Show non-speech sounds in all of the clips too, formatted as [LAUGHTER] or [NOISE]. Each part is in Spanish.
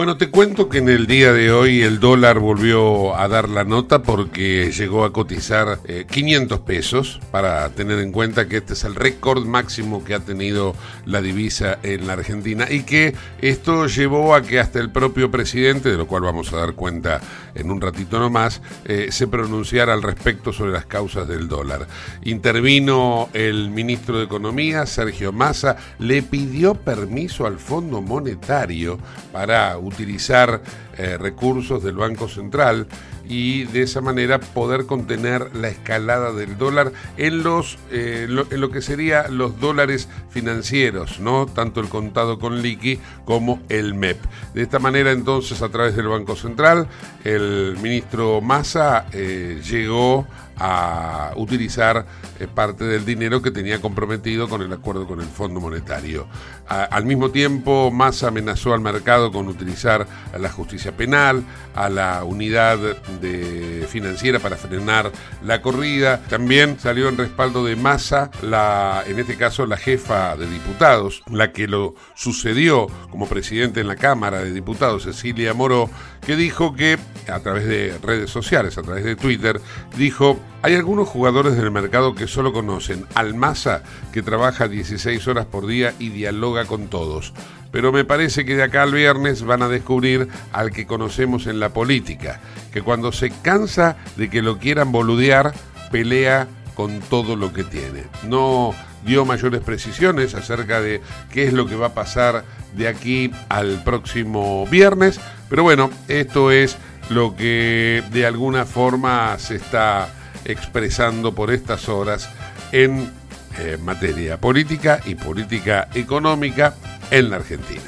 Bueno, te cuento que en el día de hoy el dólar volvió a dar la nota porque llegó a cotizar 500 pesos, para tener en cuenta que este es el récord máximo que ha tenido la divisa en la Argentina y que esto llevó a que hasta el propio presidente, de lo cual vamos a dar cuenta en un ratito nomás, eh, se pronunciara al respecto sobre las causas del dólar. Intervino el ministro de Economía, Sergio Massa, le pidió permiso al Fondo Monetario para utilizar eh, recursos del Banco Central y de esa manera poder contener la escalada del dólar en los eh, lo, en lo que sería los dólares financieros, no tanto el contado con liqui como el MEP. De esta manera entonces a través del Banco Central el ministro Massa eh, llegó a utilizar eh, parte del dinero que tenía comprometido con el acuerdo con el Fondo Monetario. Al mismo tiempo, Massa amenazó al mercado con utilizar a la justicia penal, a la unidad de financiera para frenar la corrida. También salió en respaldo de Massa, la, en este caso la jefa de diputados, la que lo sucedió como presidente en la Cámara de Diputados, Cecilia Moró, que dijo que a través de redes sociales, a través de Twitter, dijo hay algunos jugadores del mercado que solo conocen al Massa, que trabaja 16 horas por día y dialoga con todos. Pero me parece que de acá al viernes van a descubrir al que conocemos en la política, que cuando se cansa de que lo quieran boludear, pelea con todo lo que tiene. No dio mayores precisiones acerca de qué es lo que va a pasar de aquí al próximo viernes, pero bueno, esto es lo que de alguna forma se está expresando por estas horas en eh, materia política y política económica en la Argentina.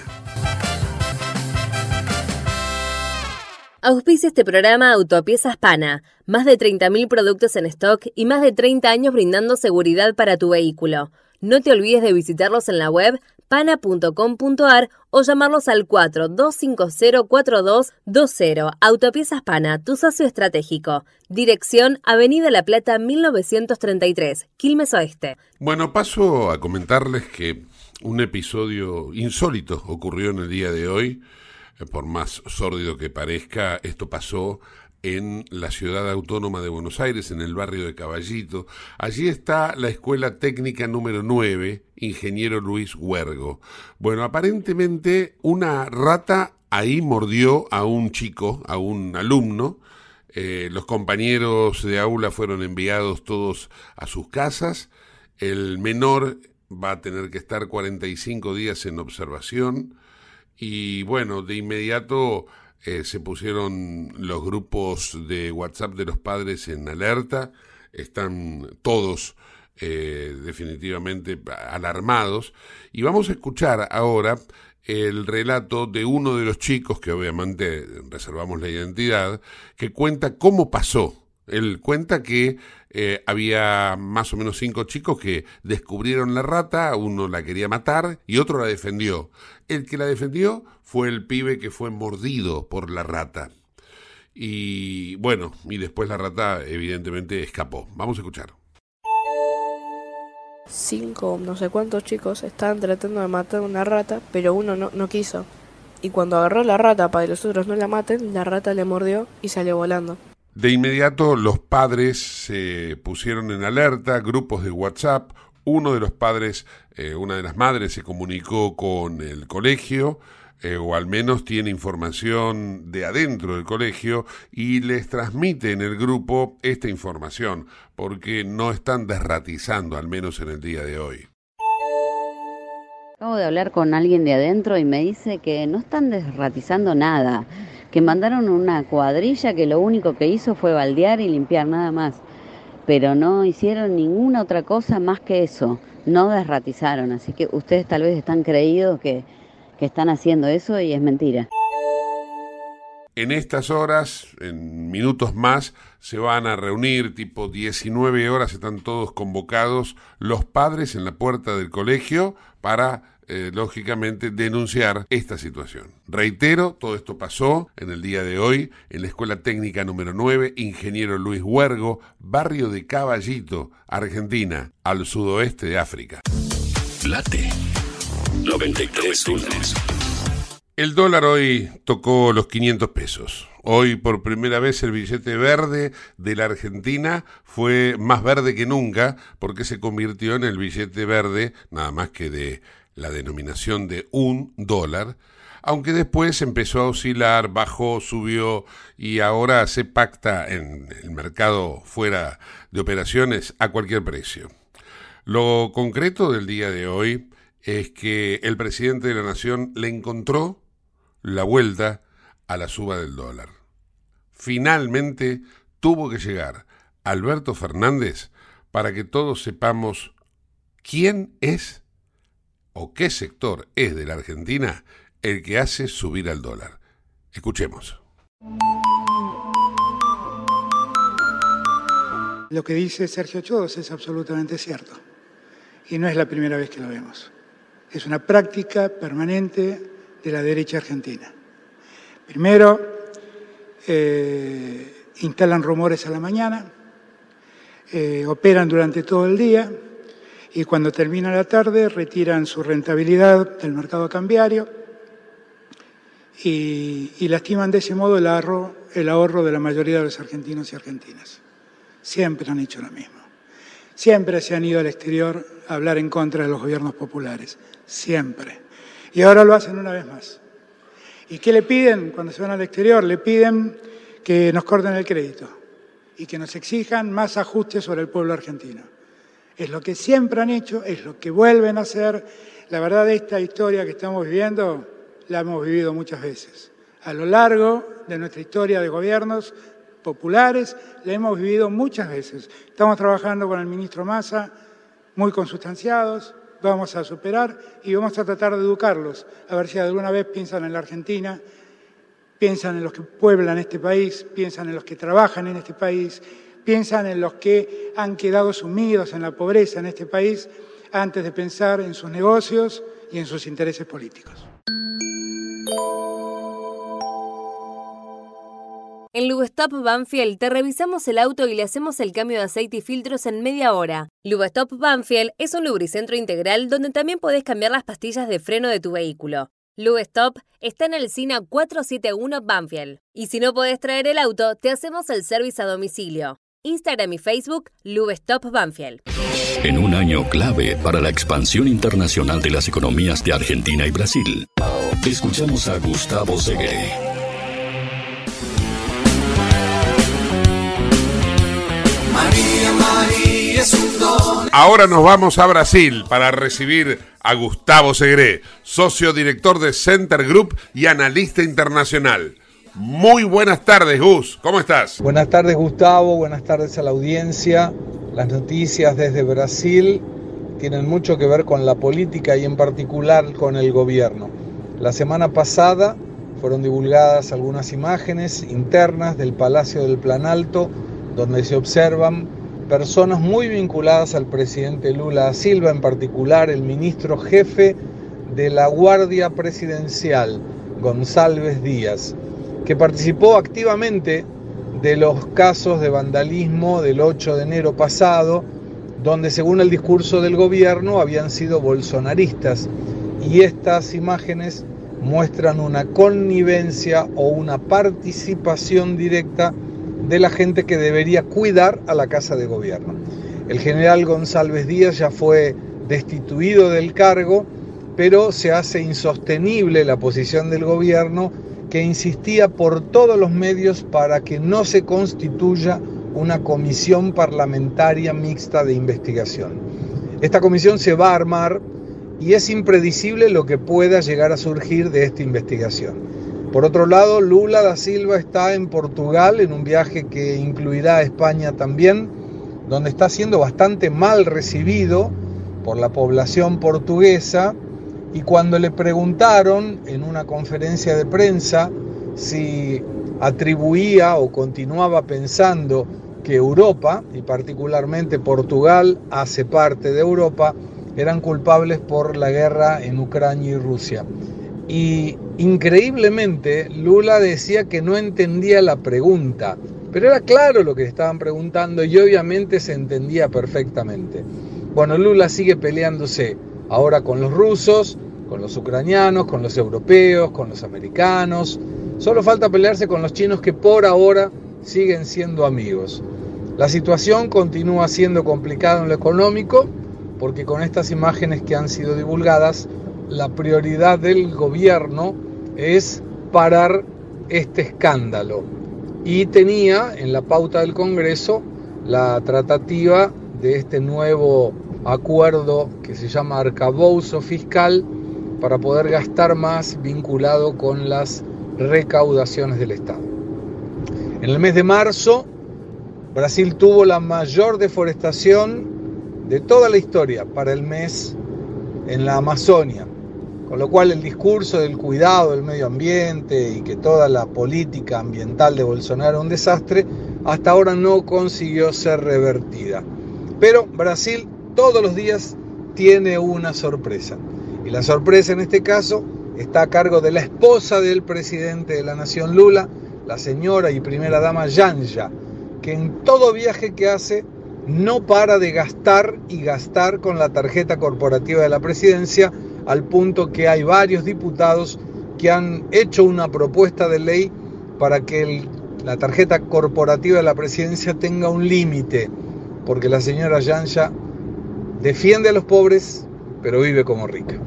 Auspicia este programa Autopiezas Pana, más de 30.000 productos en stock y más de 30 años brindando seguridad para tu vehículo. No te olvides de visitarlos en la web pana.com.ar o llamarlos al 42504220. Autopiezas Pana, tu socio estratégico. Dirección Avenida La Plata 1933, Quilmes Oeste. Bueno, paso a comentarles que un episodio insólito ocurrió en el día de hoy. Por más sórdido que parezca, esto pasó en la ciudad autónoma de Buenos Aires, en el barrio de Caballito. Allí está la Escuela Técnica número 9, Ingeniero Luis Huergo. Bueno, aparentemente una rata ahí mordió a un chico, a un alumno. Eh, los compañeros de aula fueron enviados todos a sus casas. El menor va a tener que estar 45 días en observación. Y bueno, de inmediato eh, se pusieron los grupos de WhatsApp de los padres en alerta, están todos eh, definitivamente alarmados y vamos a escuchar ahora el relato de uno de los chicos, que obviamente reservamos la identidad, que cuenta cómo pasó. Él cuenta que eh, había más o menos cinco chicos que descubrieron la rata, uno la quería matar y otro la defendió. El que la defendió fue el pibe que fue mordido por la rata. Y bueno, y después la rata evidentemente escapó. Vamos a escuchar. cinco, no sé cuántos chicos estaban tratando de matar a una rata, pero uno no, no quiso. Y cuando agarró la rata para que los otros no la maten, la rata le mordió y salió volando. De inmediato los padres se pusieron en alerta, grupos de WhatsApp, uno de los padres, eh, una de las madres se comunicó con el colegio, eh, o al menos tiene información de adentro del colegio y les transmite en el grupo esta información, porque no están desratizando, al menos en el día de hoy. Acabo de hablar con alguien de adentro y me dice que no están desratizando nada, que mandaron una cuadrilla que lo único que hizo fue baldear y limpiar nada más, pero no hicieron ninguna otra cosa más que eso, no desratizaron, así que ustedes tal vez están creídos que que están haciendo eso y es mentira. En estas horas, en minutos más, se van a reunir, tipo 19 horas, están todos convocados los padres en la puerta del colegio para, eh, lógicamente, denunciar esta situación. Reitero, todo esto pasó en el día de hoy en la Escuela Técnica número 9, Ingeniero Luis Huergo, barrio de Caballito, Argentina, al sudoeste de África. Late 93 lunes. El dólar hoy tocó los 500 pesos. Hoy por primera vez el billete verde de la Argentina fue más verde que nunca porque se convirtió en el billete verde nada más que de la denominación de un dólar, aunque después empezó a oscilar, bajó, subió y ahora se pacta en el mercado fuera de operaciones a cualquier precio. Lo concreto del día de hoy es que el presidente de la nación le encontró la vuelta a la suba del dólar. Finalmente tuvo que llegar Alberto Fernández para que todos sepamos quién es o qué sector es de la Argentina el que hace subir al dólar. Escuchemos. Lo que dice Sergio Chodos es absolutamente cierto. Y no es la primera vez que lo vemos. Es una práctica permanente de la derecha argentina. Primero, eh, instalan rumores a la mañana, eh, operan durante todo el día y cuando termina la tarde retiran su rentabilidad del mercado cambiario y, lastiman de ese modo el ahorro, el ahorro de la mayoría de los argentinos y argentinas. Siempre han hecho lo mismo. Siempre se han ido al exterior a hablar en contra de los gobiernos populares siempre. Y ahora lo hacen una vez más. ¿Y qué le piden cuando se van al exterior? Le piden que nos corten el crédito y que nos exijan más ajustes sobre el pueblo argentino. Es lo que siempre han hecho, es lo que vuelven a hacer. La verdad, esta historia que estamos viviendo la hemos vivido muchas veces. A lo largo de nuestra historia de gobiernos populares, la hemos vivido muchas veces. Estamos trabajando con el ministro Massa, muy consustanciados, vamos a superar y vamos a tratar de educarlos, a ver si alguna vez piensan en la Argentina, piensan en los que pueblan este país, piensan en los que trabajan en este país, piensan en los que han quedado sumidos en la pobreza en este país antes de pensar en sus negocios y en sus intereses políticos. En Lubestop Banfield te revisamos el auto y le hacemos el cambio de aceite y filtros en media hora. Lubestop Banfield es un lubricentro integral donde también podés cambiar las pastillas de freno de tu vehículo. Lubestop está en el SINA 471 Banfield. Y si no podés traer el auto, te hacemos el servicio a domicilio. Instagram y Facebook, Lubestop Banfield. En un año clave para la expansión internacional de las economías de Argentina y Brasil, escuchamos a Gustavo Segué. Ahora nos vamos a Brasil para recibir a Gustavo Segre, socio director de Center Group y analista internacional. Muy buenas tardes, Gus. ¿Cómo estás? Buenas tardes, Gustavo. Buenas tardes a la audiencia. Las noticias desde Brasil tienen mucho que ver con la política y en particular con el gobierno. La semana pasada fueron divulgadas algunas imágenes internas del Palacio del Planalto donde se observan personas muy vinculadas al presidente Lula Silva, en particular el ministro jefe de la Guardia Presidencial, González Díaz, que participó activamente de los casos de vandalismo del 8 de enero pasado, donde según el discurso del gobierno habían sido bolsonaristas. Y estas imágenes muestran una connivencia o una participación directa de la gente que debería cuidar a la Casa de Gobierno. El general González Díaz ya fue destituido del cargo, pero se hace insostenible la posición del gobierno que insistía por todos los medios para que no se constituya una comisión parlamentaria mixta de investigación. Esta comisión se va a armar y es impredecible lo que pueda llegar a surgir de esta investigación. Por otro lado, Lula da Silva está en Portugal en un viaje que incluirá a España también, donde está siendo bastante mal recibido por la población portuguesa y cuando le preguntaron en una conferencia de prensa si atribuía o continuaba pensando que Europa, y particularmente Portugal, hace parte de Europa, eran culpables por la guerra en Ucrania y Rusia. Y increíblemente Lula decía que no entendía la pregunta, pero era claro lo que estaban preguntando y obviamente se entendía perfectamente. Bueno, Lula sigue peleándose ahora con los rusos, con los ucranianos, con los europeos, con los americanos. Solo falta pelearse con los chinos que por ahora siguen siendo amigos. La situación continúa siendo complicada en lo económico porque con estas imágenes que han sido divulgadas, la prioridad del gobierno es parar este escándalo. Y tenía en la pauta del Congreso la tratativa de este nuevo acuerdo que se llama arcabouzo fiscal para poder gastar más vinculado con las recaudaciones del Estado. En el mes de marzo, Brasil tuvo la mayor deforestación de toda la historia para el mes en la Amazonia, con lo cual el discurso del cuidado del medio ambiente y que toda la política ambiental de Bolsonaro es un desastre, hasta ahora no consiguió ser revertida. Pero Brasil todos los días tiene una sorpresa. Y la sorpresa en este caso está a cargo de la esposa del presidente de la nación Lula, la señora y primera dama Yanja, que en todo viaje que hace no para de gastar y gastar con la tarjeta corporativa de la presidencia, al punto que hay varios diputados que han hecho una propuesta de ley para que la tarjeta corporativa de la presidencia tenga un límite, porque la señora Yanja defiende a los pobres, pero vive como rica.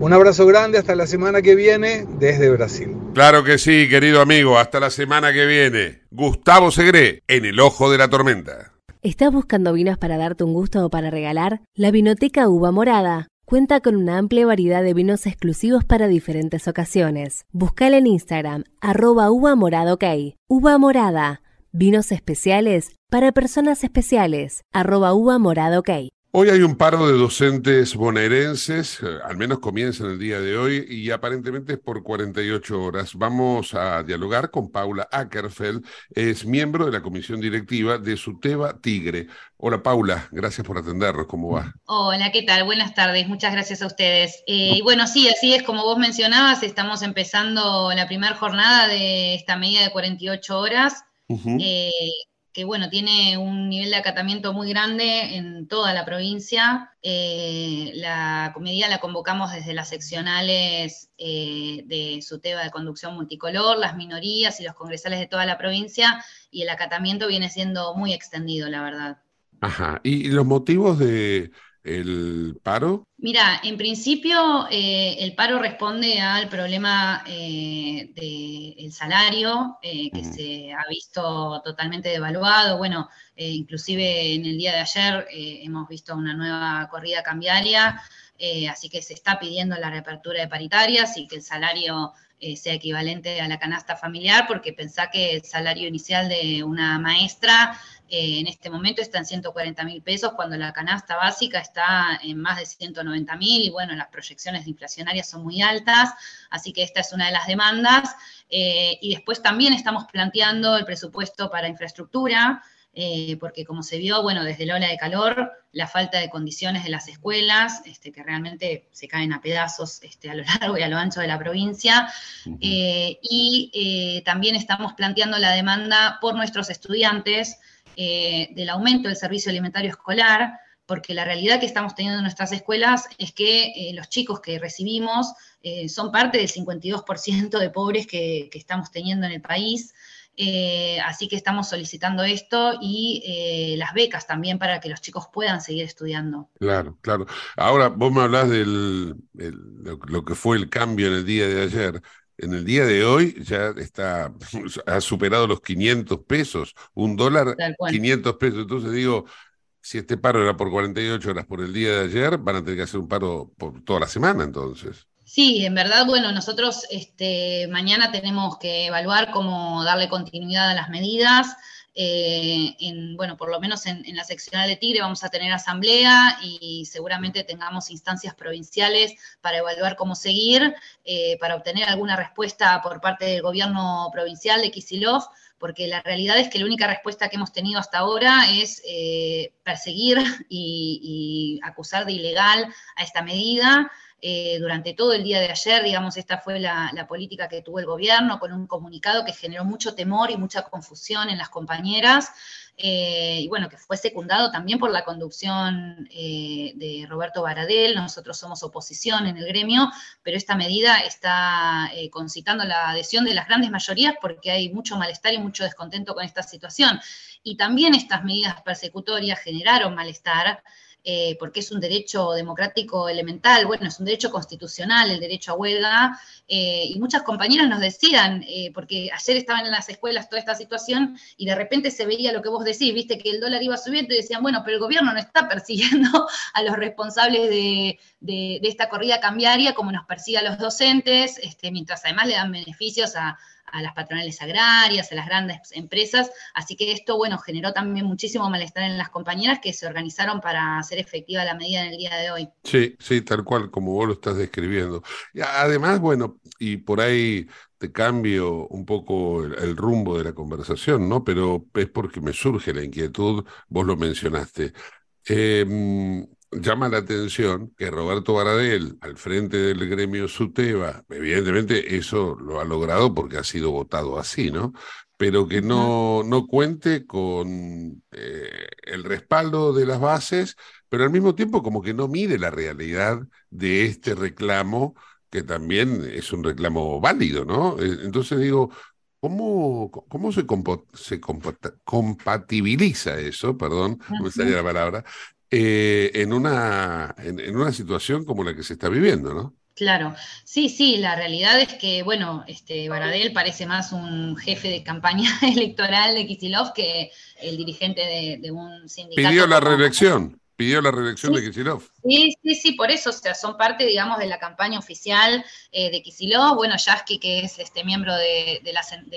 Un abrazo grande, hasta la semana que viene desde Brasil. Claro que sí, querido amigo, hasta la semana que viene. Gustavo Segre, en el ojo de la tormenta. ¿Estás buscando vinos para darte un gusto o para regalar? La Vinoteca Uva Morada cuenta con una amplia variedad de vinos exclusivos para diferentes ocasiones. Buscala en Instagram, arroba uva morada ok. Uva morada, vinos especiales para personas especiales, arroba uva morada ok. Hoy hay un paro de docentes bonaerenses, eh, al menos comienzan el día de hoy y aparentemente es por 48 horas. Vamos a dialogar con Paula Ackerfeld, es miembro de la comisión directiva de Suteba Tigre. Hola Paula, gracias por atendernos, ¿cómo va? Hola, ¿qué tal? Buenas tardes, muchas gracias a ustedes. Eh, y bueno, sí, así es como vos mencionabas, estamos empezando la primera jornada de esta medida de 48 horas que bueno, tiene un nivel de acatamiento muy grande en toda la provincia. Eh, la comedia la convocamos desde las seccionales eh, de SUTEBA de conducción multicolor, las minorías y los congresales de toda la provincia, y el acatamiento viene siendo muy extendido, la verdad. Ajá, ¿y los motivos de, el paro? Mira, en principio eh, el paro responde al problema eh, del salario, eh, que se ha visto totalmente devaluado. Bueno, inclusive en el día de ayer hemos visto una nueva corrida cambiaria, así que se está pidiendo la reapertura de paritarias y que el salario sea equivalente a la canasta familiar, porque pensá que el salario inicial de una maestra eh, en este momento está en 140 mil pesos, cuando la canasta básica está en más de 190 mil y bueno, las proyecciones inflacionarias son muy altas, así que esta es una de las demandas. Eh, y después también estamos planteando el presupuesto para infraestructura, eh, porque como se vio, bueno, desde la ola de calor, la falta de condiciones de las escuelas, este, que realmente se caen a pedazos este, a lo largo y a lo ancho de la provincia, y también estamos planteando la demanda por nuestros estudiantes, eh, del aumento del servicio alimentario escolar, porque la realidad que estamos teniendo en nuestras escuelas es que eh, los chicos que recibimos eh, son parte del 52% de pobres que, estamos teniendo en el país. Así que estamos solicitando esto y las becas también para que los chicos puedan seguir estudiando. Claro, claro. Ahora, vos me hablás de lo que fue el cambio en el día de ayer en el día de hoy ya está, [LAUGHS] ha superado los 500 pesos, un dólar, 500 pesos. Entonces digo, si este paro era por 48 horas por el día de ayer, van a tener que hacer un paro por toda la semana entonces. Sí, en verdad, bueno, nosotros este, mañana tenemos que evaluar cómo darle continuidad a las medidas. Eh, en, bueno, por lo menos en, la seccional de Tigre vamos a tener asamblea y seguramente tengamos instancias provinciales para evaluar cómo seguir, eh, para obtener alguna respuesta por parte del gobierno provincial de Kisilov, porque la realidad es que la única respuesta que hemos tenido hasta ahora es eh, perseguir y acusar de ilegal a esta medida. Eh, durante todo el día de ayer, digamos, esta fue la, política que tuvo el gobierno con un comunicado que generó mucho temor y mucha confusión en las compañeras. Eh, y bueno, que fue secundado también por la conducción eh, de Roberto Baradel. Nosotros somos oposición en el gremio, pero esta medida está concitando la adhesión de las grandes mayorías porque hay mucho malestar y mucho descontento con esta situación. Y también estas medidas persecutorias generaron malestar. Eh, porque es un derecho democrático elemental, bueno, es un derecho constitucional el derecho a huelga, eh, y muchas compañeras nos decían, eh, porque ayer estaban en las escuelas toda esta situación y de repente se veía lo que vos decís, viste que el dólar iba subiendo y decían, bueno, pero el gobierno no está [LAUGHS] persiguiendo a los responsables de, esta corrida cambiaria como nos persigue a los docentes, este, mientras además le dan beneficios a a las patronales agrarias, a las grandes empresas. Así que esto, bueno, generó también muchísimo malestar en las compañeras que se organizaron para hacer efectiva la medida en el día de hoy. Sí, sí, tal cual como vos lo estás describiendo. Y además, bueno, y por ahí te cambio un poco el, rumbo de la conversación, ¿no? Pero es porque me surge la inquietud, vos lo mencionaste. Eh, llama la atención que Roberto Baradel, al frente del gremio SUTEBA, evidentemente eso lo ha logrado porque ha sido votado así, ¿no? Pero que no, no cuente con eh, el respaldo de las bases, pero al mismo tiempo como que no mide la realidad de este reclamo, que también es un reclamo válido, ¿no? Eh, entonces digo, ¿Cómo, cómo se, se compatibiliza eso? Perdón, no me salía la palabra, eh, en, una, en, una situación como la que se está viviendo, ¿no? Claro, sí, sí, la realidad es que, bueno, este Baradel parece más un jefe de campaña [LAUGHS] electoral de Kisilov que el dirigente de, un sindicato. Pidió la reelección, pidió la reelección de Kisilov. Sí, sí, sí, por eso, o sea, son parte, digamos, de la campaña oficial eh, de Kisilov. Bueno, Yasky, que es este miembro de,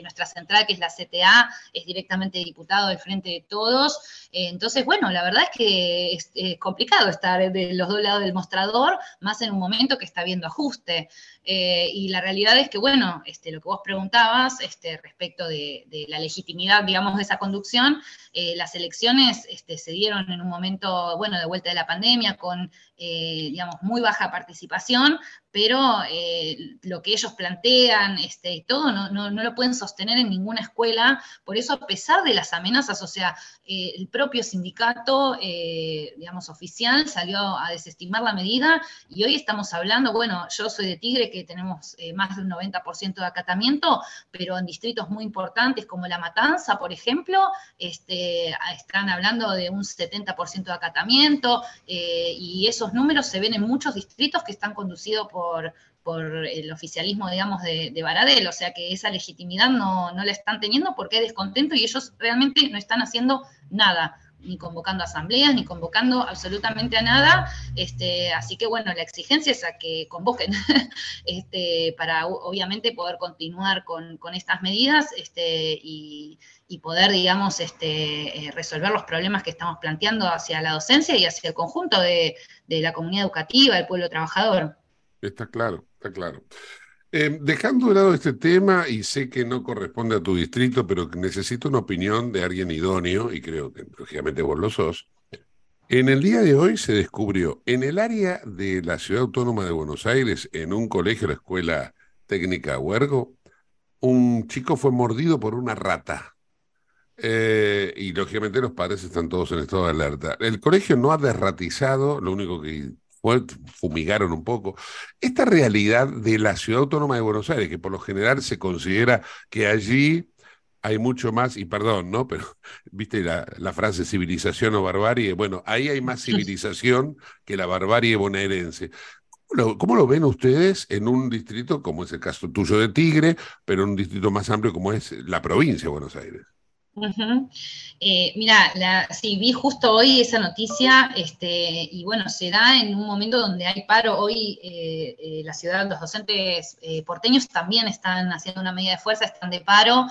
nuestra central, que es la CTA, es directamente diputado del Frente de Todos. Eh, entonces, bueno, la verdad es que es, complicado estar de los dos lados del mostrador, más en un momento que está viendo ajuste. Eh, y la realidad es que, bueno, este, lo que vos preguntabas este, respecto de, la legitimidad, digamos, de esa conducción, las elecciones este, se dieron en un momento, bueno, de vuelta de la pandemia, con eh, digamos, muy baja participación, pero eh, lo que ellos plantean este, y todo no, no, lo pueden sostener en ninguna escuela. Por eso, a pesar de las amenazas, o sea, eh, el propio sindicato, digamos, oficial salió a desestimar la medida y hoy estamos hablando, bueno, yo soy de Tigre, que tenemos más de un 90% de acatamiento, pero en distritos muy importantes como La Matanza, por ejemplo, este, están hablando de un 70% de acatamiento y esos números se ven en muchos distritos que están conducidos por, por el oficialismo, digamos, de, de, Baradel, o sea que esa legitimidad no, no la están teniendo porque hay descontento y ellos realmente no están haciendo nada, ni convocando asambleas, ni convocando absolutamente a nada, este, así que bueno, la exigencia es a que convoquen, [LAUGHS] este, para obviamente poder continuar con, con estas medidas este, y, y poder, digamos, este, eh, resolver los problemas que estamos planteando hacia la docencia y hacia el conjunto de, la comunidad educativa, del pueblo trabajador. Está claro, está claro. Eh, dejando de lado este tema, y sé que no corresponde a tu distrito, pero necesito una opinión de alguien idóneo, y creo que lógicamente vos lo sos. En el día de hoy se descubrió en el área de la Ciudad Autónoma de Buenos Aires, en un colegio, la Escuela Técnica Huergo, un chico fue mordido por una rata. Eh, y lógicamente los padres están todos en estado de alerta. El colegio no ha derratizado, lo único que fumigaron un poco, esta realidad de la ciudad autónoma de Buenos Aires, que por lo general se considera que allí hay mucho más, y perdón, ¿no? Pero, [LAUGHS] viste la, la, frase civilización o barbarie, bueno, ahí hay más [LAUGHS] civilización que la barbarie bonaerense. ¿Cómo lo, ¿Cómo lo, ven ustedes en un distrito como es el caso tuyo de Tigre, pero en un distrito más amplio como es la provincia de Buenos Aires? Eh, mira, la, sí, vi justo hoy esa noticia, este, y bueno, se da en un momento donde hay paro. Hoy eh, eh, la ciudad, los docentes porteños también están haciendo una medida de fuerza, están de paro.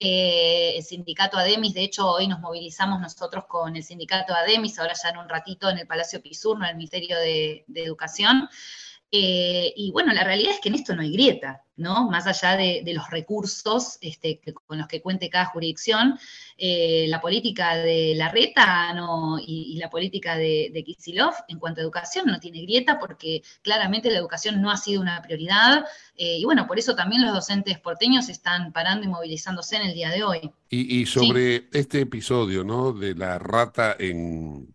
el sindicato ADEMIS, de hecho, hoy nos movilizamos nosotros con el sindicato ADEMIS, ahora ya en un ratito en el Palacio Pisurno, en el Ministerio de Educación. Eh, y bueno, la realidad es que en esto no hay grieta, ¿no? Más allá de, de los recursos este, que, con los que cuente cada jurisdicción, eh, la política de la reta no, y, y, la política de, de en cuanto a educación no tiene grieta porque claramente la educación no ha sido una prioridad. Eh, y bueno, por eso también los docentes porteños están parando y movilizándose en el día de hoy. Y, y sobre sí. este episodio, ¿no? De la rata en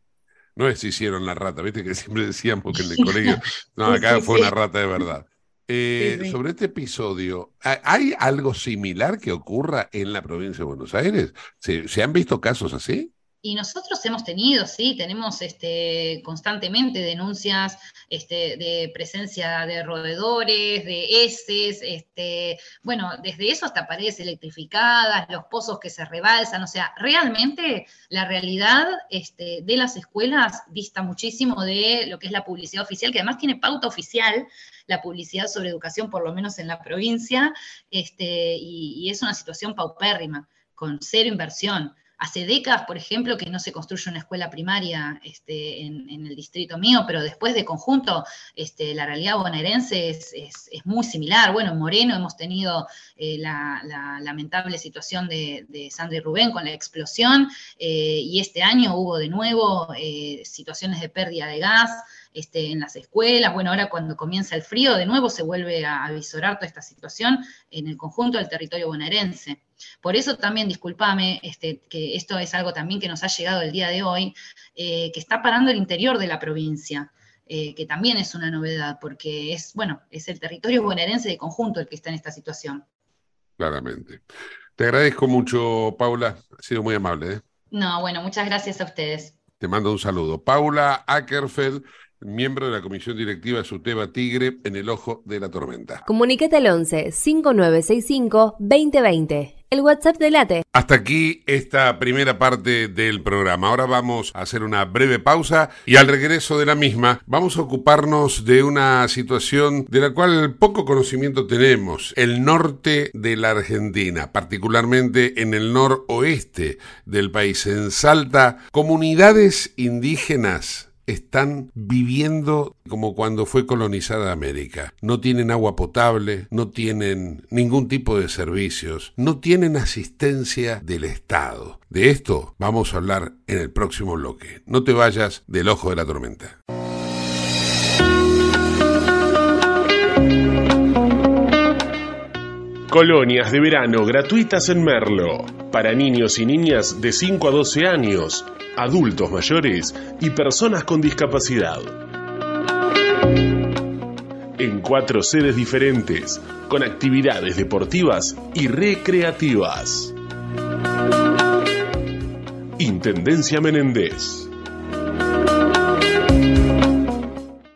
no es si hicieron la rata, viste que siempre decían porque en el colegio, [LAUGHS] no, acá fue una rata de verdad. Eh, sí, sobre este episodio, ¿hay algo similar que ocurra en la provincia de Buenos Aires? ¿Se, ¿se han visto casos así? Y nosotros hemos tenido, sí, tenemos este, constantemente denuncias este, de presencia de roedores, de heces, este, bueno, desde eso hasta paredes electrificadas, los pozos que se rebalsan, o sea, realmente la realidad este, de las escuelas dista muchísimo de lo que es la publicidad oficial, que además tiene pauta oficial, la publicidad sobre educación, por lo menos en la provincia, este, y, y es una situación paupérrima, con cero inversión. Hace décadas, por ejemplo, que no se construye una escuela primaria este, en, el distrito mío, pero después de conjunto, este, la realidad bonaerense es, muy similar. Bueno, en Moreno hemos tenido eh, la, la, lamentable situación de, de, Sandra y Rubén con la explosión, eh, y este año hubo de nuevo eh, situaciones de pérdida de gas. Este, en las escuelas. Bueno, ahora cuando comienza el frío, de nuevo se vuelve a avisorar toda esta situación en el conjunto del territorio bonaerense. Por eso también, discúlpame, este, que esto es algo también que nos ha llegado el día de hoy, eh, que está parando el interior de la provincia. Eh, que también es una novedad, porque es, bueno, es el territorio bonaerense de conjunto el que está en esta situación. Claramente. Te agradezco mucho, Paula. Ha sido muy amable. ¿eh? No, bueno, muchas gracias a ustedes. Te mando un saludo. Paula Ackerfeld miembro de la comisión directiva Suteba Tigre en el ojo de la tormenta. Comunicate al 11 5965 2020. El WhatsApp de Late. Hasta aquí esta primera parte del programa. Ahora vamos a hacer una breve pausa y al regreso de la misma vamos a ocuparnos de una situación de la cual poco conocimiento tenemos. El norte de la Argentina, particularmente en el noroeste del país, en Salta, comunidades indígenas están viviendo como cuando fue colonizada América. No tienen agua potable, no tienen ningún tipo de servicios, no tienen asistencia del Estado. De esto vamos a hablar en el próximo bloque. No te vayas del ojo de la tormenta. Colonias de verano gratuitas en Merlo. Para niños y niñas de 5 a 12 años, adultos mayores y personas con discapacidad. En cuatro sedes diferentes, con actividades deportivas y recreativas. Intendencia Menéndez.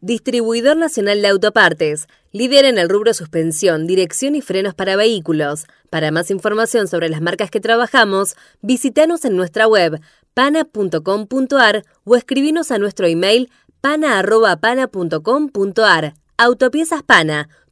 Distribuidor Nacional de Autopartes, líder en el rubro suspensión, dirección y frenos para vehículos. Para más información sobre las marcas que trabajamos, visítanos en nuestra web pana.com.ar o escribinos a nuestro email pana.pana.com.ar. Autopiezas Pana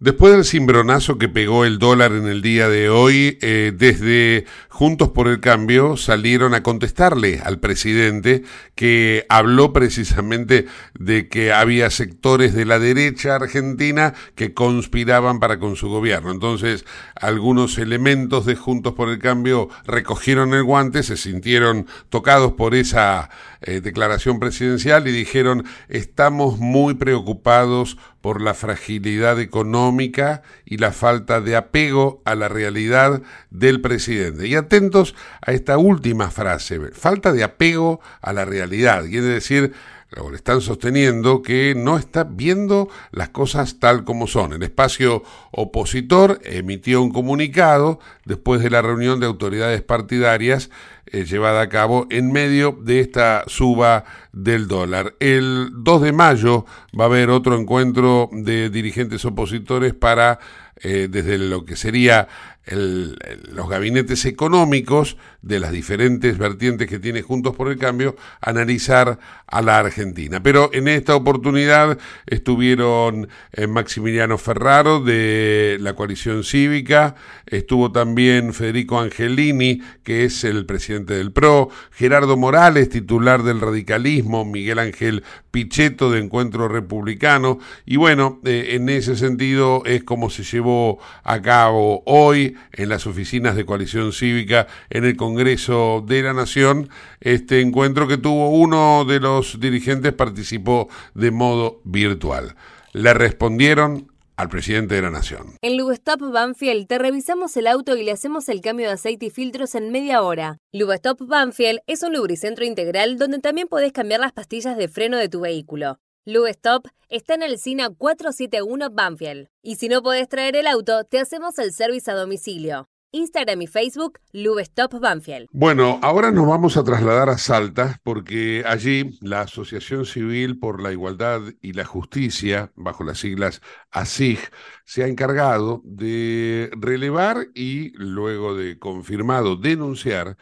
Después del cimbronazo que pegó el dólar en el día de hoy, eh, desde Juntos por el Cambio salieron a contestarle al presidente que habló precisamente de que había sectores de la derecha argentina que conspiraban para con su gobierno. Entonces, algunos elementos de Juntos por el Cambio recogieron el guante, se sintieron tocados por esa eh, declaración presidencial y dijeron, estamos muy preocupados por la fragilidad económica y la falta de apego a la realidad del presidente. Y atentos a esta última frase, falta de apego a la realidad, quiere decir le están sosteniendo que no está viendo las cosas tal como son. El espacio opositor emitió un comunicado después de la reunión de autoridades partidarias eh, llevada a cabo en medio de esta suba del dólar. El 2 de mayo va a haber otro encuentro de dirigentes opositores para, eh, desde lo que sería los gabinetes económicos de las diferentes vertientes que tiene Juntos por el Cambio, analizar a la Argentina. Pero en esta oportunidad estuvieron eh, Maximiliano Ferraro de la coalición cívica, estuvo también Federico Angelini, que es el presidente del PRO, Gerardo Morales, titular del radicalismo, Miguel Ángel Pichetto de Encuentro Republicano, y bueno, eh, en ese sentido es como se llevó a cabo hoy en las oficinas de coalición cívica en el Congreso de la Nación este encuentro que tuvo uno de los dirigentes participó de modo virtual. Le respondieron al presidente de la Nación. En Lubestop Banfield te revisamos el auto y le hacemos el cambio de aceite y filtros en media hora. Lubestop Banfield es un lubricentro integral donde también podés cambiar las pastillas de freno de tu vehículo. Lubestop está en el SINA 471 Banfield. Y si no podés traer el auto, te hacemos el servicio a domicilio. Instagram y Facebook, Lubestop Banfield. Bueno, ahora nos vamos a trasladar a Salta porque allí la Asociación Civil por la Igualdad y la Justicia, bajo las siglas ASIG, se ha encargado de relevar y luego de confirmado denunciar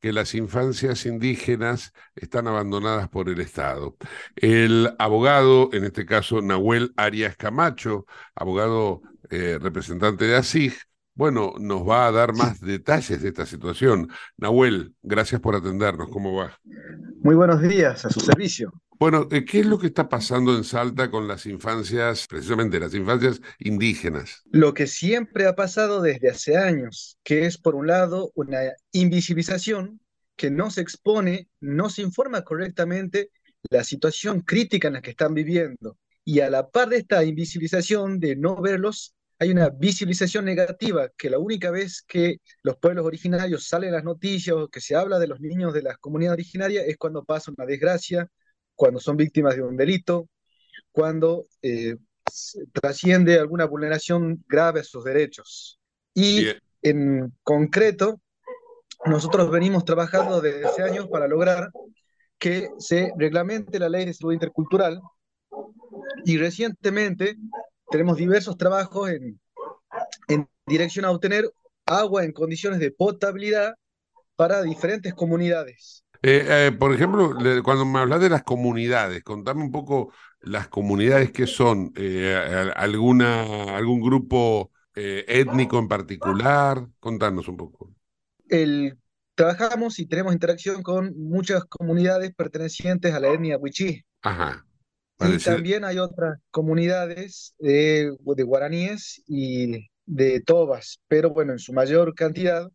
que las infancias indígenas están abandonadas por el Estado. El abogado, en este caso Nahuel Arias Camacho, abogado eh, representante de ASIG, bueno, nos va a dar más detalles de esta situación. Nahuel, gracias por atendernos. ¿Cómo va? Muy buenos días, a su servicio. Bueno, eh, ¿qué es lo que está pasando en Salta con las infancias, precisamente las infancias indígenas? Lo que siempre ha pasado desde hace años, que es por un lado una invisibilización que no se expone, no se informa correctamente la situación crítica en la que están viviendo. Y a la par de esta invisibilización, de no verlos, hay una visibilización negativa, que la única vez que los pueblos originarios salen en las noticias o que se habla de los niños de las comunidades originarias es cuando pasa una desgracia, cuando son víctimas de un delito, cuando eh, trasciende alguna vulneración grave a sus derechos. Y en concreto, nosotros venimos trabajando desde hace años para lograr que se reglamente la ley de salud intercultural y recientemente tenemos diversos trabajos en, en dirección a obtener agua en condiciones de potabilidad para diferentes comunidades. Eh, eh, por ejemplo, cuando me hablas de las comunidades, contame un poco las comunidades que son eh, alguna algún grupo étnico en particular. Contanos un poco. El, trabajamos y tenemos interacción con muchas comunidades pertenecientes a la etnia Wichí. Ajá. Y también hay otras comunidades de, de guaraníes y de tobas, pero bueno, en su mayor cantidad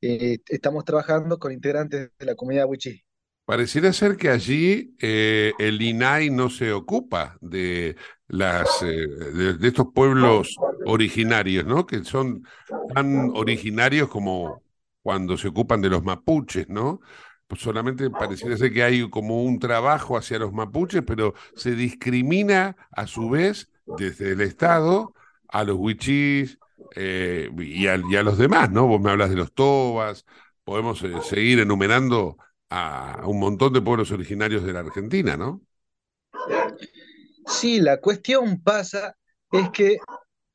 eh, estamos trabajando con integrantes de la comunidad Wichí. Pareciera ser que allí eh, el INAI no se ocupa de las eh, de, estos pueblos originarios, ¿no? Que son tan originarios como cuando se ocupan de los mapuches, ¿no? Pues solamente pareciera ser que hay como un trabajo hacia los mapuches, pero se discrimina a su vez desde el Estado a los huichís, eh, y, a, los demás, ¿no? Vos me hablas de los tobas, podemos eh, seguir enumerando a, un montón de pueblos originarios de la Argentina, ¿no? Sí, la cuestión pasa es que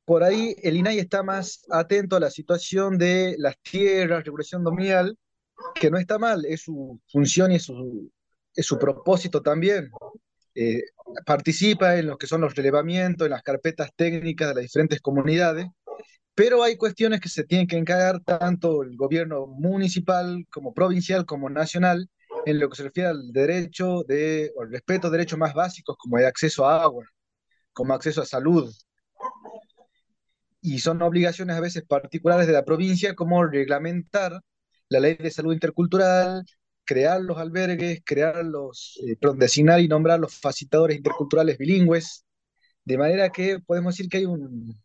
por ahí el INAI está más atento a la situación de las tierras, regulación dominial, que no está mal, es su función y es su, es su propósito también. Eh, participa en lo que son los relevamientos, en las carpetas técnicas de las diferentes comunidades, pero hay cuestiones que se tienen que encargar tanto el gobierno municipal como provincial como nacional en lo que se refiere al derecho de, o al respeto de derechos más básicos como el acceso a agua, como acceso a salud. Y son obligaciones a veces particulares de la provincia como reglamentar la ley de salud intercultural, crear los albergues, crear los, eh, designar y nombrar los facilitadores interculturales bilingües, de manera que podemos decir que hay un,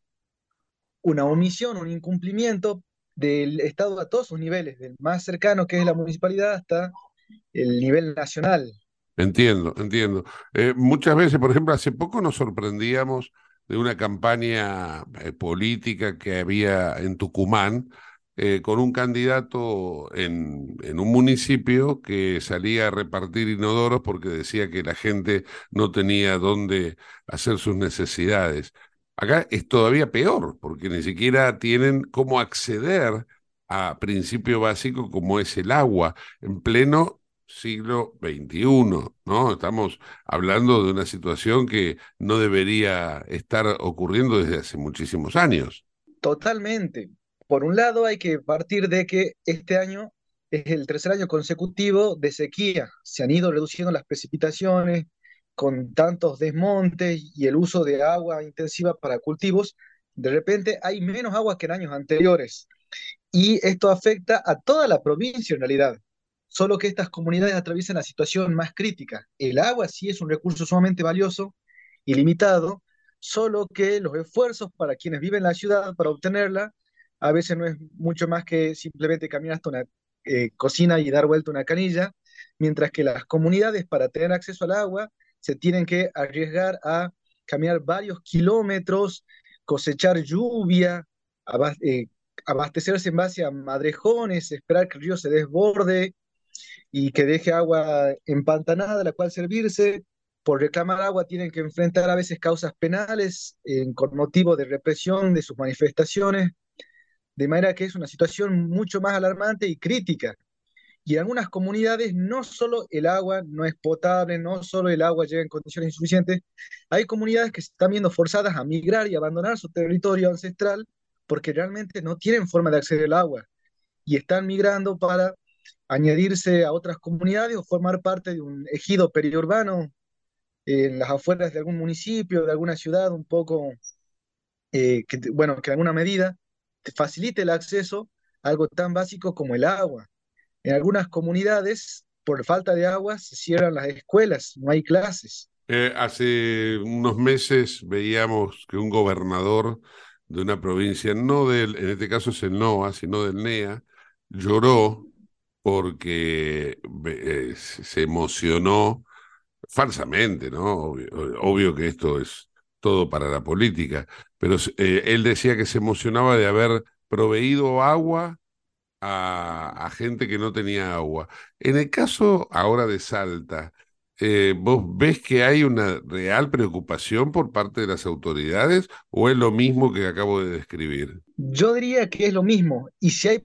una omisión, un incumplimiento del Estado a todos sus niveles, del más cercano que es la municipalidad hasta el nivel nacional. Entiendo, entiendo. Eh, muchas veces, por ejemplo, hace poco nos sorprendíamos de una campaña eh, política que había en Tucumán eh, con un candidato en, en, un municipio que salía a repartir inodoros porque decía que la gente no tenía dónde hacer sus necesidades. Acá es todavía peor, porque ni siquiera tienen cómo acceder a principio básico como es el agua en pleno siglo XXI, ¿no? Estamos hablando de una situación que no debería estar ocurriendo desde hace muchísimos años. Totalmente. Por un lado, hay que partir de que este año es el tercer año consecutivo de sequía. Se han ido reduciendo las precipitaciones, con tantos desmontes y el uso de agua intensiva para cultivos, de repente hay menos agua que en años anteriores. Y esto afecta a toda la provincia en realidad. Solo que estas comunidades atraviesan la situación más crítica. El agua sí es un recurso sumamente valioso y limitado, solo que los esfuerzos para quienes viven en la ciudad para obtenerla a veces no es mucho más que simplemente caminar hasta una eh, cocina y dar vuelta una canilla, mientras que las comunidades para tener acceso al agua se tienen que arriesgar a caminar varios kilómetros, cosechar lluvia, eh, abastecerse en base a madrejones, esperar que el río se desborde y que deje agua empantanada, la cual servirse. Por reclamar agua tienen que enfrentar a veces causas penales con motivo de represión de sus manifestaciones, de manera que es una situación mucho más alarmante y crítica. Y en algunas comunidades no solo el agua no es potable, no solo el agua llega en condiciones insuficientes, hay comunidades que se están viendo forzadas a migrar y abandonar su territorio ancestral porque realmente no tienen forma de acceder al agua y están migrando para añadirse a otras comunidades o formar parte de un ejido periurbano en las afueras de algún municipio, de alguna ciudad un poco, eh, bueno, que en alguna medida facilite el acceso a algo tan básico como el agua. En algunas comunidades, por falta de agua, se cierran las escuelas, no hay clases. Eh, hace unos meses veíamos que un gobernador de una provincia, no del, en este caso es el NOA, sino del NEA, lloró porque eh, se emocionó falsamente, ¿no? Obvio, que esto es todo para la política, pero eh, él decía que se emocionaba de haber proveído agua a, gente que no tenía agua. En el caso ahora de Salta, eh, ¿vos ves que hay una real preocupación por parte de las autoridades o es lo mismo que acabo de describir? Yo diría que es lo mismo y si hay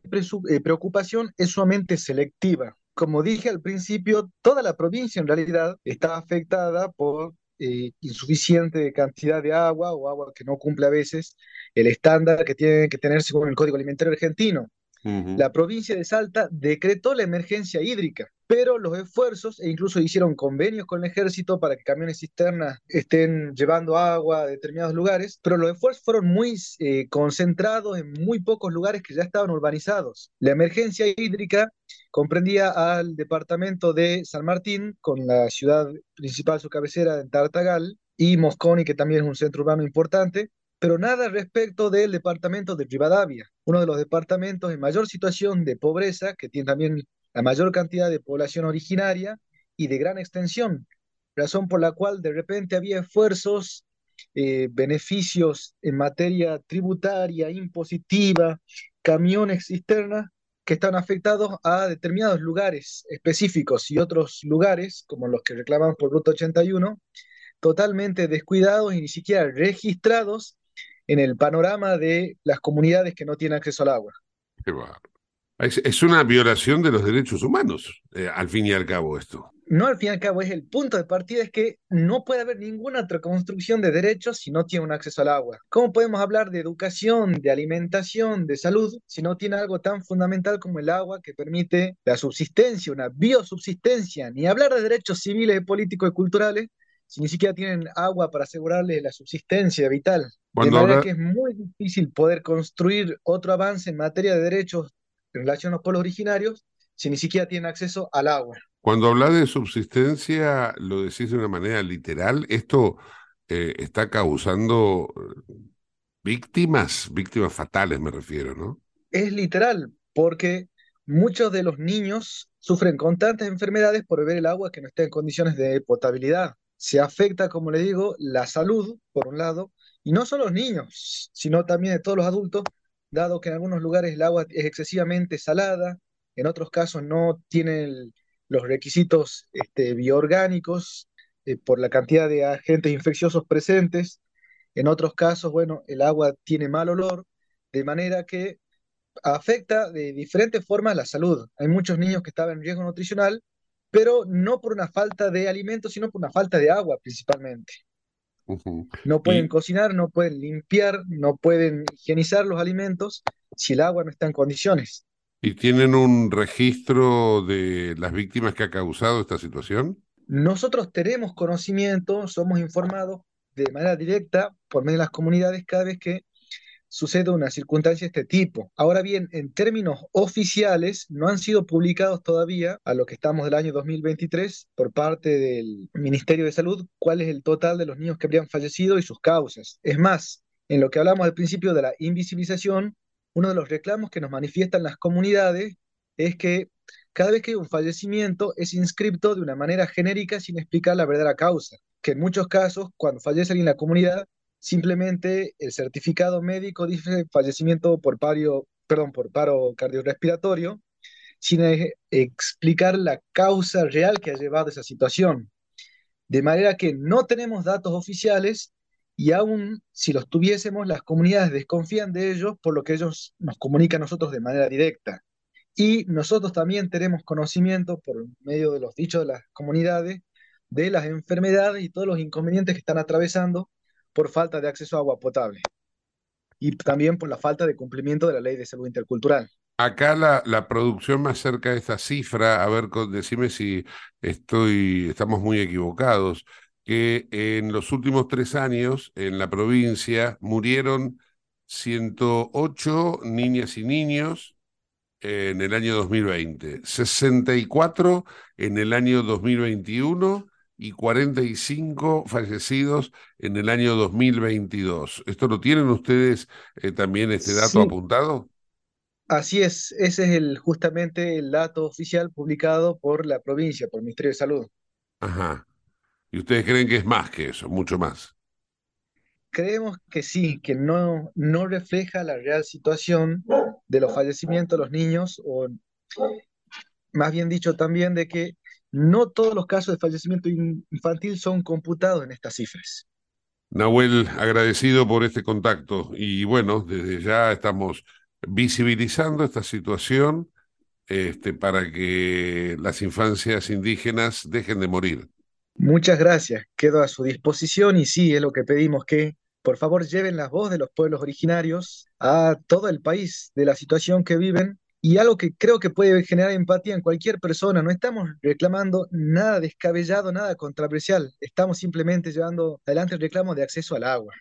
eh, preocupación es sumamente selectiva. Como dije al principio, toda la provincia en realidad está afectada por eh, insuficiente cantidad de agua o agua que no cumple a veces el estándar que tiene que tener según el Código Alimentario Argentino. La provincia de Salta decretó la emergencia hídrica, pero los esfuerzos, e incluso hicieron convenios con el ejército para que camiones cisternas estén llevando agua a determinados lugares, pero los esfuerzos fueron muy eh, concentrados en muy pocos lugares que ya estaban urbanizados. La emergencia hídrica comprendía al departamento de San Martín, con la ciudad principal, su cabecera en Tartagal, y Mosconi, que también es un centro urbano importante, pero nada respecto del departamento de Rivadavia, uno de los departamentos en mayor situación de pobreza, que tiene también la mayor cantidad de población originaria y de gran extensión, razón por la cual de repente había esfuerzos, eh, beneficios en materia tributaria, impositiva, camiones cisternas, que están afectados a determinados lugares específicos y otros lugares, como los que reclaman por Ruta 81, totalmente descuidados y ni siquiera registrados en el panorama de las comunidades que no tienen acceso al agua. Es, una violación de los derechos humanos, eh, al fin y al cabo, esto. No, al fin y al cabo, es el punto de partida, es que no puede haber ninguna otra construcción de derechos si no tiene un acceso al agua. ¿Cómo podemos hablar de educación, de alimentación, de salud, si no tiene algo tan fundamental como el agua que permite la subsistencia, una biosubsistencia? Ni hablar de derechos civiles, políticos y culturales, si ni siquiera tienen agua para asegurarles la subsistencia vital. de manera que es muy difícil poder construir otro avance en materia de derechos en relación a los pueblos originarios si ni siquiera tienen acceso al agua. Cuando habla de subsistencia, lo decís de una manera literal. Esto eh, está causando eh, víctimas, víctimas fatales me refiero, ¿no? Es literal, porque muchos de los niños sufren constantes enfermedades por beber el agua que no está en condiciones de potabilidad. Se afecta, como le digo, la salud, por un lado, y no solo los niños, sino también de todos los adultos, dado que en algunos lugares el agua es excesivamente salada, en otros casos no tiene los requisitos este, bioorgánicos eh, por la cantidad de agentes infecciosos presentes, en otros casos, bueno, el agua tiene mal olor, de manera que afecta de diferentes formas la salud. Hay muchos niños que estaban en riesgo nutricional, pero no por una falta de alimentos, sino por una falta de agua principalmente. No pueden cocinar, no pueden limpiar, no pueden higienizar los alimentos si el agua no está en condiciones. ¿Y tienen un registro de las víctimas que ha causado esta situación? Nosotros tenemos conocimiento, somos informados de manera directa por medio de las comunidades cada vez que sucede una circunstancia de este tipo. Ahora bien, en términos oficiales, no han sido publicados todavía, a lo que estamos del año 2023, por parte del Ministerio de Salud, cuál es el total de los niños que habrían fallecido y sus causas. Es más, en lo que hablamos al principio de la invisibilización, uno de los reclamos que nos manifiestan las comunidades es que cada vez que hay un fallecimiento es inscripto de una manera genérica sin explicar la verdadera causa, que en muchos casos, cuando fallece alguien en la comunidad, simplemente el certificado médico dice fallecimiento por paro, perdón, por paro cardiorrespiratorio, sin explicar la causa real que ha llevado a esa situación. De manera que no tenemos datos oficiales y aún si los tuviésemos, las comunidades desconfían de ellos por lo que ellos nos comunican a nosotros de manera directa. Y nosotros también tenemos conocimiento por medio de los dichos de las comunidades de las enfermedades y todos los inconvenientes que están atravesando por falta de acceso a agua potable y también por la falta de cumplimiento de la ley de salud intercultural. Acá la, la producción más cerca de esta cifra, a ver, decime si estoy, estamos muy equivocados, que en los últimos tres años en la provincia murieron 108 niñas y niños en el año 2020, 64 en el año 2021 y 45 fallecidos en el año 2022. ¿Esto lo tienen ustedes eh, también este dato apuntado? Así es, ese es el, justamente el dato oficial publicado por la provincia, por el Ministerio de Salud. Ajá. ¿Y ustedes creen que es más que eso, mucho más? Creemos que sí, que no, no refleja la real situación de los fallecimientos de los niños, o más bien dicho también de que no todos los casos de fallecimiento infantil son computados en estas cifras. Nahuel, agradecido por este contacto y bueno, desde ya estamos visibilizando esta situación este, para que las infancias indígenas dejen de morir. Muchas gracias, quedo a su disposición y sí, es lo que pedimos que por favor lleven la voz de los pueblos originarios a todo el país de la situación que viven y algo que creo que puede generar empatía en cualquier persona. No estamos reclamando nada descabellado, nada controversial. Estamos simplemente llevando adelante el reclamo de acceso al agua.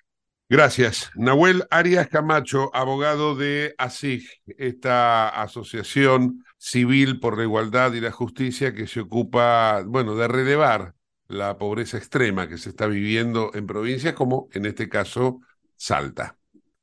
Gracias. Nahuel Arias Camacho, abogado de ASIG, esta asociación civil por la igualdad y la justicia que se ocupa, bueno, de relevar la pobreza extrema que se está viviendo en provincias como, en este caso, Salta.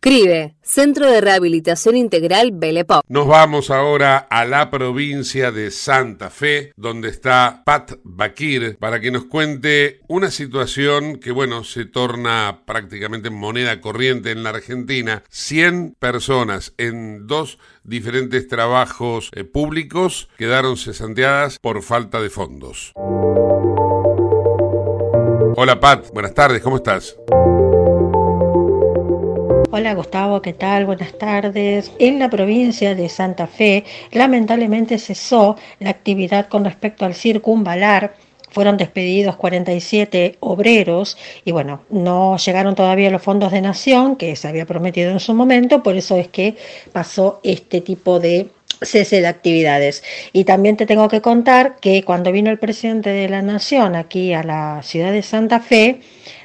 CRIBE, Centro de Rehabilitación Integral Belepop. Nos vamos ahora a la provincia de Santa Fe, donde está Pat Bakir, para que nos cuente una situación que, bueno, se torna prácticamente moneda corriente en la Argentina. 100 personas en dos diferentes trabajos eh, públicos quedaron cesanteadas por falta de fondos. Hola Pat, buenas tardes, ¿cómo estás? Hola Gustavo, ¿qué tal? Buenas tardes. En la provincia de Santa Fe, lamentablemente cesó la actividad con respecto al circunvalar. Fueron despedidos 47 obreros y bueno, no llegaron todavía los fondos de nación que se había prometido en su momento, por eso es que pasó este tipo de cese de actividades. Y también te tengo que contar que cuando vino el presidente de la Nación aquí a la ciudad de Santa Fe,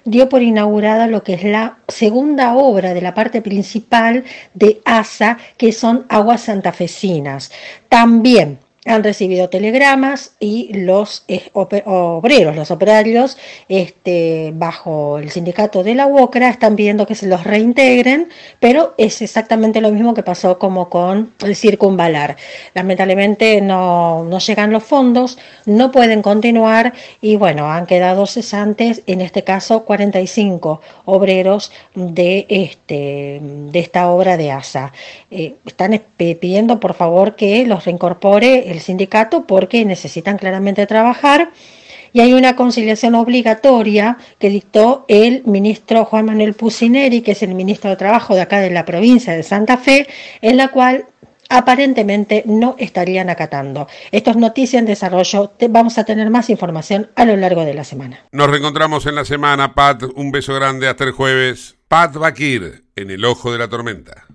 dio por inaugurada lo que es la segunda obra de la parte principal de ASA, que son aguas santafesinas. También han recibido telegramas y los eh, obreros, los operarios, este, bajo el sindicato de la UOCRA, están pidiendo que se los reintegren, pero es exactamente lo mismo que pasó como con el circunvalar. Lamentablemente no, no llegan los fondos, no pueden continuar y bueno, han quedado cesantes, en este caso 45 obreros de, este, de esta obra de ASA. Eh, están pidiendo por favor que los reincorpore el sindicato porque necesitan claramente trabajar y hay una conciliación obligatoria que dictó el ministro Juan Manuel Pusineri, que es el ministro de Trabajo de acá de la provincia de Santa Fe, en la cual aparentemente no estarían acatando. Esto es noticia en desarrollo. vamos a tener más información a lo largo de la semana. Nos reencontramos en la semana, Pat. Un beso grande hasta el jueves. Pat Bakir, en el ojo de la tormenta.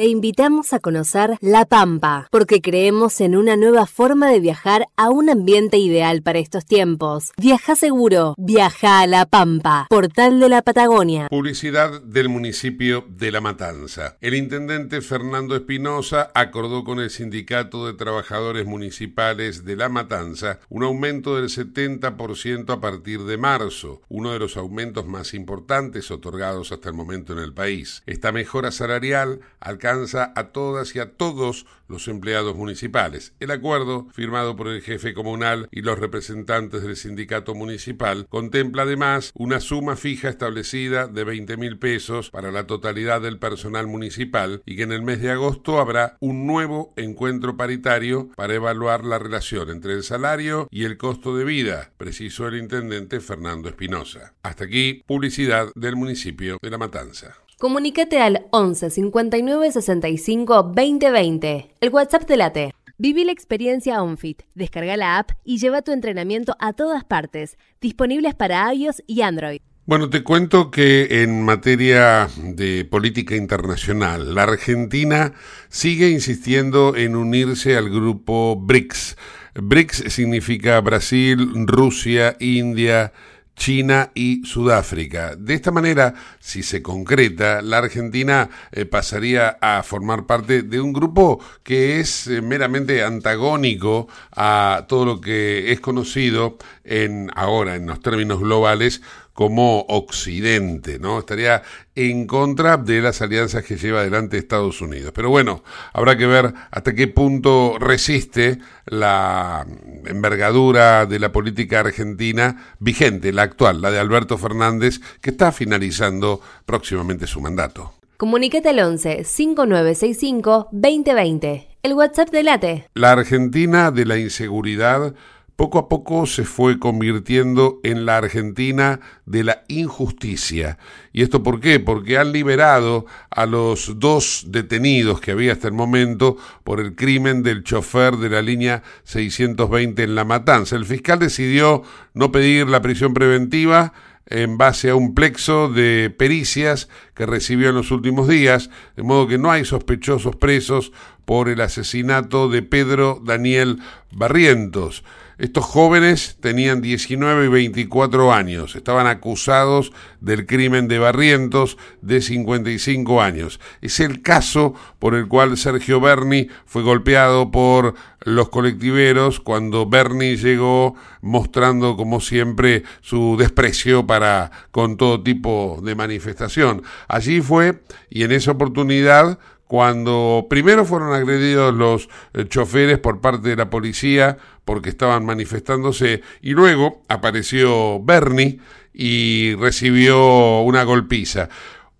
Te invitamos a conocer La Pampa, porque creemos en una nueva forma de viajar a un ambiente ideal para estos tiempos. Viaja seguro, viaja a La Pampa, portal de la Patagonia. Publicidad del municipio de La Matanza. El intendente Fernando Espinosa acordó con el Sindicato de Trabajadores Municipales de La Matanza un aumento del 70% a partir de marzo, uno de los aumentos más importantes otorgados hasta el momento en el país. Esta mejora salarial alcanza a todas y a todos los empleados municipales. El acuerdo, firmado por el jefe comunal y los representantes del sindicato municipal, contempla además una suma fija establecida de 20 mil pesos para la totalidad del personal municipal y que en el mes de agosto habrá un nuevo encuentro paritario para evaluar la relación entre el salario y el costo de vida, precisó el intendente Fernando Espinosa. Hasta aquí, publicidad del municipio de La Matanza. Comunícate al 11 59 65 20 20. El WhatsApp de late. Viví la experiencia OnFit. Descarga la app y lleva tu entrenamiento a todas partes. Disponibles para iOS y Android. Bueno, te cuento que en materia de política internacional, la Argentina sigue insistiendo en unirse al grupo BRICS. BRICS significa Brasil, Rusia, India, China y Sudáfrica. De esta manera, si se concreta, la Argentina eh, pasaría a formar parte de un grupo que es eh, meramente antagónico a todo lo que es conocido en ahora en los términos globales como Occidente, ¿no? Estaría en contra de las alianzas que lleva adelante Estados Unidos. Pero bueno, habrá que ver hasta qué punto resiste la envergadura de la política argentina vigente, la actual, la de Alberto Fernández, que está finalizando próximamente su mandato. Comunicate al 11 5965 2020, el WhatsApp de Late. La Argentina de la inseguridad poco a poco se fue convirtiendo en la Argentina de la injusticia. ¿Y esto por qué? Porque han liberado a los dos detenidos que había hasta el momento por el crimen del chofer de la línea 620 en La Matanza. El fiscal decidió no pedir la prisión preventiva en base a un plexo de pericias que recibió en los últimos días, de modo que no hay sospechosos presos por el asesinato de Pedro Daniel Barrientos. Estos jóvenes tenían 19 y 24 años, estaban acusados del crimen de Barrientos de 55 años. Es el caso por el cual Sergio Berni fue golpeado por los colectiveros cuando Berni llegó mostrando como siempre su desprecio para con todo tipo de manifestación. Allí fue y en esa oportunidad cuando primero fueron agredidos los eh, choferes por parte de la policía porque estaban manifestándose y luego apareció Bernie y recibió una golpiza.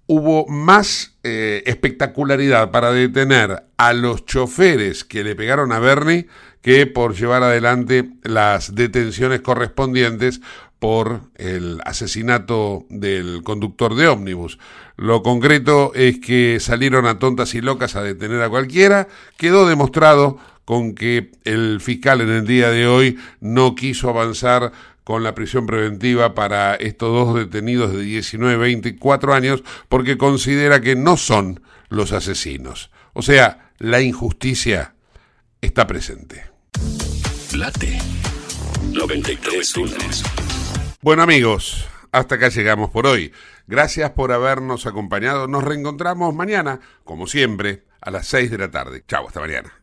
Hubo más eh, espectacularidad para detener a los choferes que le pegaron a Bernie que por llevar adelante las detenciones correspondientes por el asesinato del conductor de ómnibus. Lo concreto es que salieron a tontas y locas a detener a cualquiera. Quedó demostrado con que el fiscal en el día de hoy no quiso avanzar con la prisión preventiva para estos dos detenidos de 19 y 24 años porque considera que no son los asesinos. O sea, la injusticia está presente. Late 93 bueno amigos, hasta acá llegamos por hoy. Gracias por habernos acompañado. Nos reencontramos mañana, como siempre, a las 6 de la tarde. Chao, hasta mañana.